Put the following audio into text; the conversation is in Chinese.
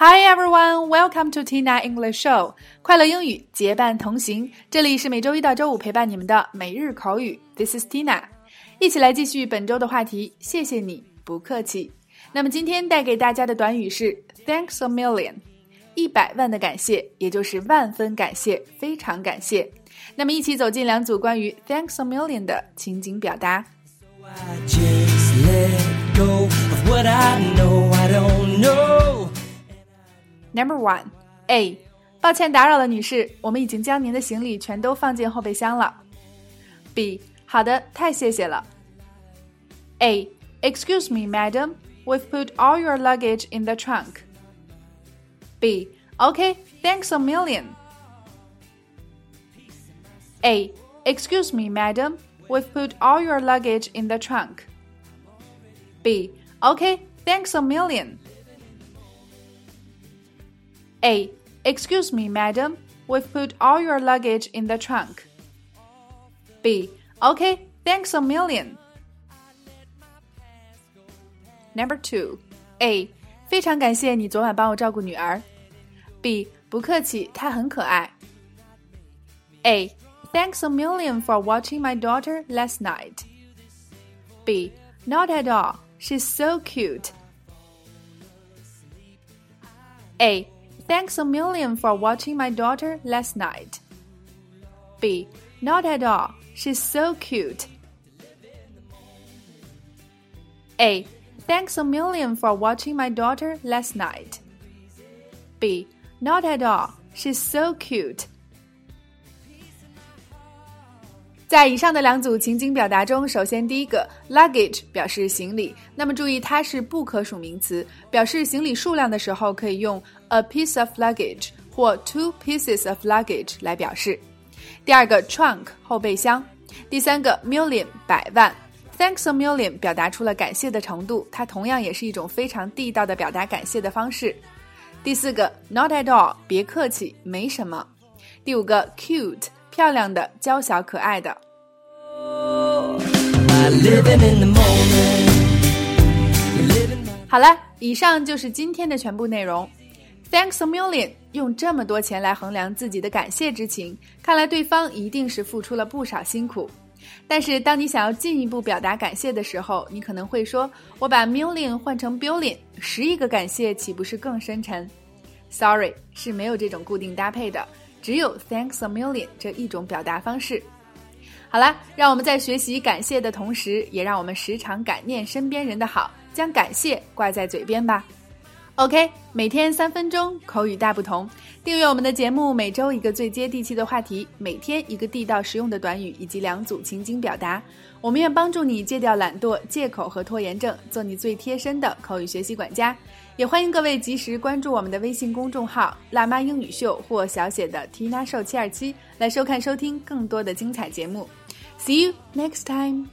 Hi everyone, welcome to Tina English Show。快乐英语结伴同行，这里是每周一到周五陪伴你们的每日口语。This is Tina，一起来继续本周的话题。谢谢你，不客气。那么今天带给大家的短语是 Thanks a million，一百万的感谢，也就是万分感谢，非常感谢。那么一起走进两组关于 Thanks a million 的情景表达。Number one, A，抱歉打扰了，女士，我们已经将您的行李全都放进后备箱了。B，好的，太谢谢了。A, excuse me, madam, we've put all your luggage in the trunk. B, okay, thanks a million. A, excuse me, madam, we've put all your luggage in the trunk. B, okay, thanks a million. A. Excuse me, madam. We've put all your luggage in the trunk. B. Okay, thanks a million. Number two. A. 非常感谢你昨晚帮我照顾女儿。B. 不客气，她很可爱。A. Thanks a million for watching my daughter last night. B. Not at all. She's so cute. A. Thanks a million for watching my daughter last night. B. Not at all. She's so cute. A. Thanks a million for watching my daughter last night. B. Not at all. She's so cute. 在以上的两组情景表达中，首先第一个 luggage 表示行李，那么注意它是不可数名词，表示行李数量的时候可以用 a piece of luggage 或 two pieces of luggage 来表示。第二个 trunk 后备箱，第三个 million 百万，thanks a million 表达出了感谢的程度，它同样也是一种非常地道的表达感谢的方式。第四个 not at all 别客气，没什么。第五个 cute。漂亮的、娇小可爱的。好了，以上就是今天的全部内容。Thanks a million，用这么多钱来衡量自己的感谢之情，看来对方一定是付出了不少辛苦。但是，当你想要进一步表达感谢的时候，你可能会说：“我把 million 换成 billion，十亿个感谢岂不是更深沉？”Sorry，是没有这种固定搭配的。只有 Thanks a million 这一种表达方式。好了，让我们在学习感谢的同时，也让我们时常感念身边人的好，将感谢挂在嘴边吧。OK，每天三分钟，口语大不同。订阅我们的节目，每周一个最接地气的话题，每天一个地道实用的短语以及两组情景表达。我们愿帮助你戒掉懒惰、借口和拖延症，做你最贴身的口语学习管家。也欢迎各位及时关注我们的微信公众号“辣妈英语秀”或小写的 Tina Show 七二七，来收看收听更多的精彩节目。See you next time.